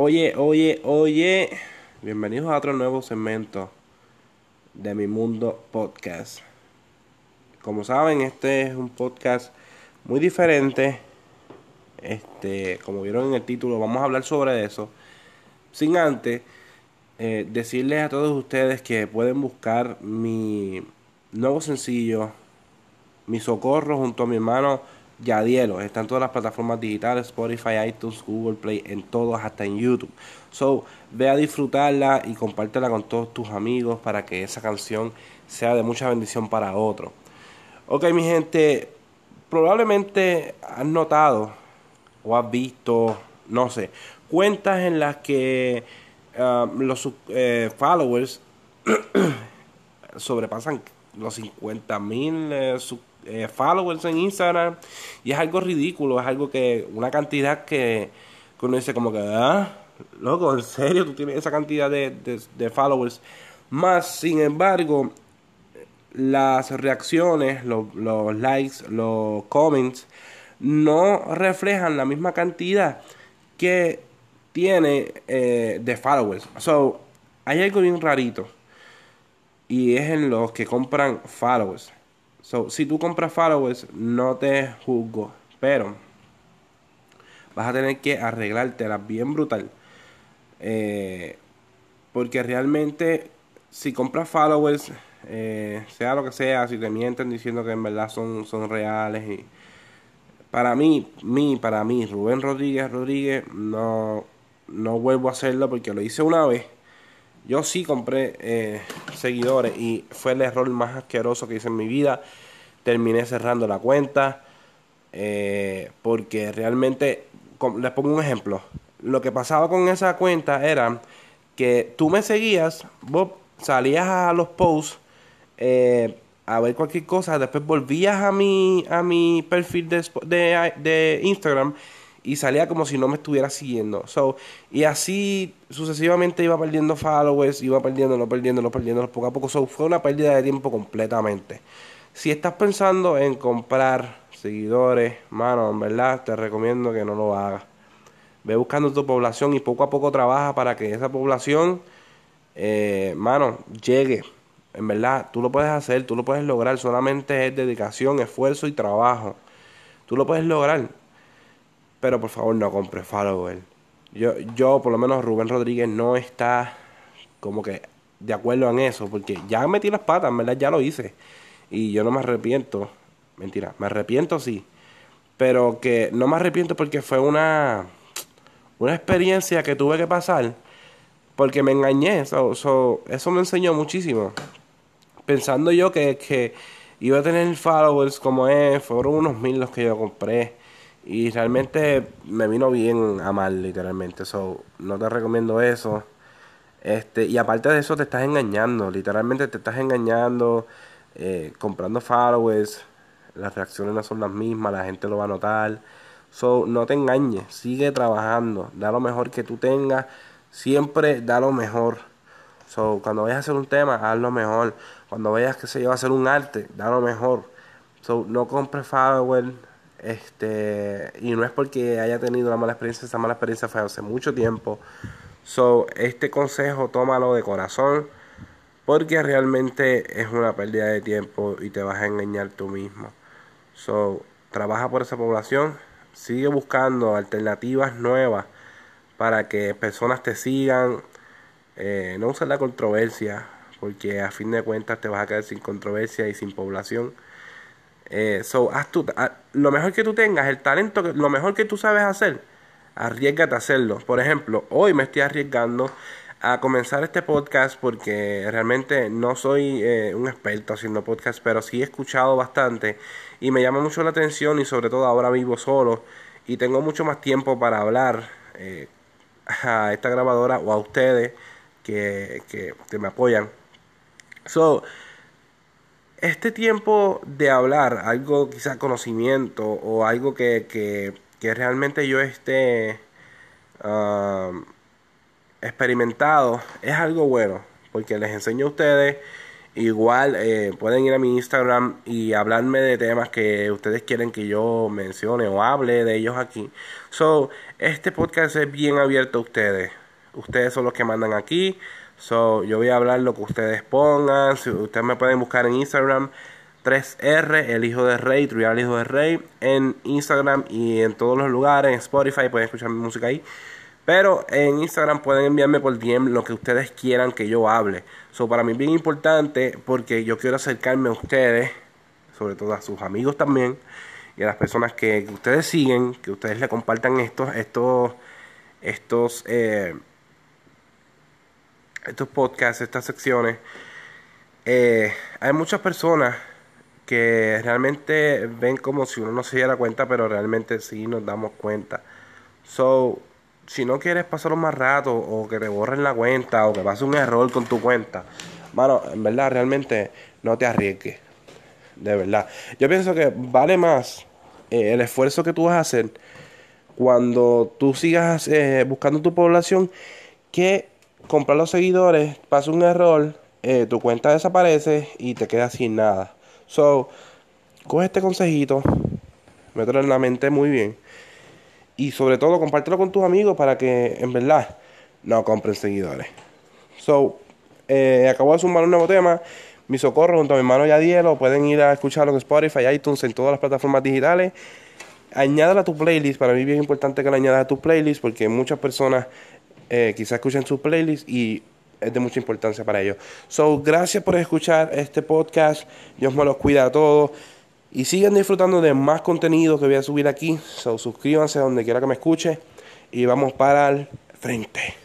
Oye, oye, oye. Bienvenidos a otro nuevo segmento de Mi Mundo Podcast. Como saben, este es un podcast muy diferente. Este, como vieron en el título, vamos a hablar sobre eso. Sin antes eh, decirles a todos ustedes que pueden buscar mi nuevo sencillo, Mi Socorro, junto a mi hermano Yadielo. Está en todas las plataformas digitales, Spotify, iTunes, Google Play, en todos, hasta en YouTube. So, ve a disfrutarla y compártela con todos tus amigos para que esa canción sea de mucha bendición para otros. Ok, mi gente, probablemente has notado o has visto, no sé, cuentas en las que uh, los eh, followers sobrepasan los 50 mil eh, eh, followers en Instagram y es algo ridículo, es algo que, una cantidad que, que uno dice como que, ah, loco, en serio, tú tienes esa cantidad de, de followers. Más, sin embargo, las reacciones, los, likes, los comments, no reflejan la misma cantidad que tiene eh, de followers. So, hay algo bien rarito. Y es en los que compran followers. So, si tú compras followers, no te juzgo. Pero vas a tener que arreglártela bien brutal. Eh, porque realmente, si compras followers, eh, sea lo que sea, si te mienten diciendo que en verdad son, son reales. Y para mí, mí, para mí, Rubén Rodríguez Rodríguez, no, no vuelvo a hacerlo porque lo hice una vez. Yo sí compré eh, seguidores y fue el error más asqueroso que hice en mi vida. Terminé cerrando la cuenta eh, porque realmente, les pongo un ejemplo. Lo que pasaba con esa cuenta era que tú me seguías, vos salías a los posts eh, a ver cualquier cosa, después volvías a mi, a mi perfil de, de, Instagram y salía como si no me estuviera siguiendo. So, y así sucesivamente iba perdiendo followers, iba perdiéndolo, perdiéndolo, perdiéndolo poco a poco. So, fue una pérdida de tiempo completamente. Si estás pensando en comprar seguidores, mano, en verdad te recomiendo que no lo hagas. Ve buscando tu población y poco a poco trabaja para que esa población, eh, mano, llegue en verdad, tú lo puedes hacer, tú lo puedes lograr, solamente es dedicación, esfuerzo y trabajo. Tú lo puedes lograr. Pero por favor no compres follower. Yo, yo, por lo menos Rubén Rodríguez no está como que de acuerdo en eso, porque ya metí las patas, en verdad ya lo hice. Y yo no me arrepiento. Mentira, me arrepiento sí. Pero que no me arrepiento porque fue una, una experiencia que tuve que pasar. Porque me engañé. eso me enseñó muchísimo pensando yo que, que iba a tener followers como es, fueron unos mil los que yo compré. Y realmente me vino bien a mal, literalmente. So, no te recomiendo eso. Este, y aparte de eso, te estás engañando. Literalmente te estás engañando, eh, comprando followers. Las reacciones no son las mismas, la gente lo va a notar. So, no te engañes, sigue trabajando. Da lo mejor que tú tengas. Siempre da lo mejor. So, cuando vayas a hacer un tema, haz lo mejor. Cuando vayas, que se lleva a hacer un arte, da lo mejor. So, no compres follower. Este, y no es porque haya tenido una mala experiencia, esa mala experiencia fue hace mucho tiempo. So, este consejo tómalo de corazón. Porque realmente es una pérdida de tiempo y te vas a engañar tú mismo. So, trabaja por esa población. Sigue buscando alternativas nuevas para que personas te sigan eh, no uses la controversia, porque a fin de cuentas te vas a quedar sin controversia y sin población. Eh, so, haz tu, lo mejor que tú tengas, el talento, lo mejor que tú sabes hacer, arriesgate a hacerlo. Por ejemplo, hoy me estoy arriesgando a comenzar este podcast porque realmente no soy eh, un experto haciendo podcast, pero sí he escuchado bastante y me llama mucho la atención y sobre todo ahora vivo solo y tengo mucho más tiempo para hablar a esta grabadora o a ustedes que, me apoyan. So, este tiempo de hablar, algo quizá conocimiento o algo que, que, realmente yo esté um, experimentado, es algo bueno, porque les enseño a ustedes Igual eh, pueden ir a mi Instagram y hablarme de temas que ustedes quieren que yo mencione o hable de ellos aquí. So, este podcast es bien abierto a ustedes. Ustedes son los que mandan aquí. So, yo voy a hablar lo que ustedes pongan. Si ustedes me pueden buscar en Instagram 3R, el hijo de rey, Trial hijo de rey, en Instagram y en todos los lugares, en Spotify, pueden escuchar mi música ahí. Pero en Instagram pueden enviarme por DM lo que ustedes quieran que yo hable. So, para mí es bien importante porque yo quiero acercarme a ustedes, sobre todo a sus amigos también, y a las personas que, ustedes siguen, que ustedes le compartan estos, estos, estos, eh, estos podcasts, estas secciones. Eh, hay muchas personas que realmente ven como si uno no se diera cuenta, pero realmente sí nos damos cuenta. So, si no quieres pasar más rato o que te borren la cuenta o que pase un error con tu cuenta, mano, en verdad realmente no te arriesgues. De verdad. Yo pienso que vale más eh, el esfuerzo que tú vas a hacer cuando tú sigas eh, buscando tu población que comprar los seguidores, pasa un error, eh, tu cuenta desaparece y te quedas sin nada. So, coge este consejito, mételo en la mente muy bien y sobre todo compártelo con tus amigos para que en verdad no compren seguidores. So, eh, acabo de sumar un nuevo tema. Mi socorro junto a mi hermano Yadielo. Pueden ir a escucharlo en Spotify, iTunes, en todas las plataformas digitales. Añádala a tu playlist. Para mí es bien importante que la añadas a tu playlist porque muchas personas eh, quizás escuchen su playlist y es de mucha importancia para ellos. So, gracias por escuchar este podcast. Dios me los cuida a todos. Y sigan disfrutando de más contenido que voy a subir aquí. So, suscríbanse donde quiera que me escuche. Y vamos para el frente.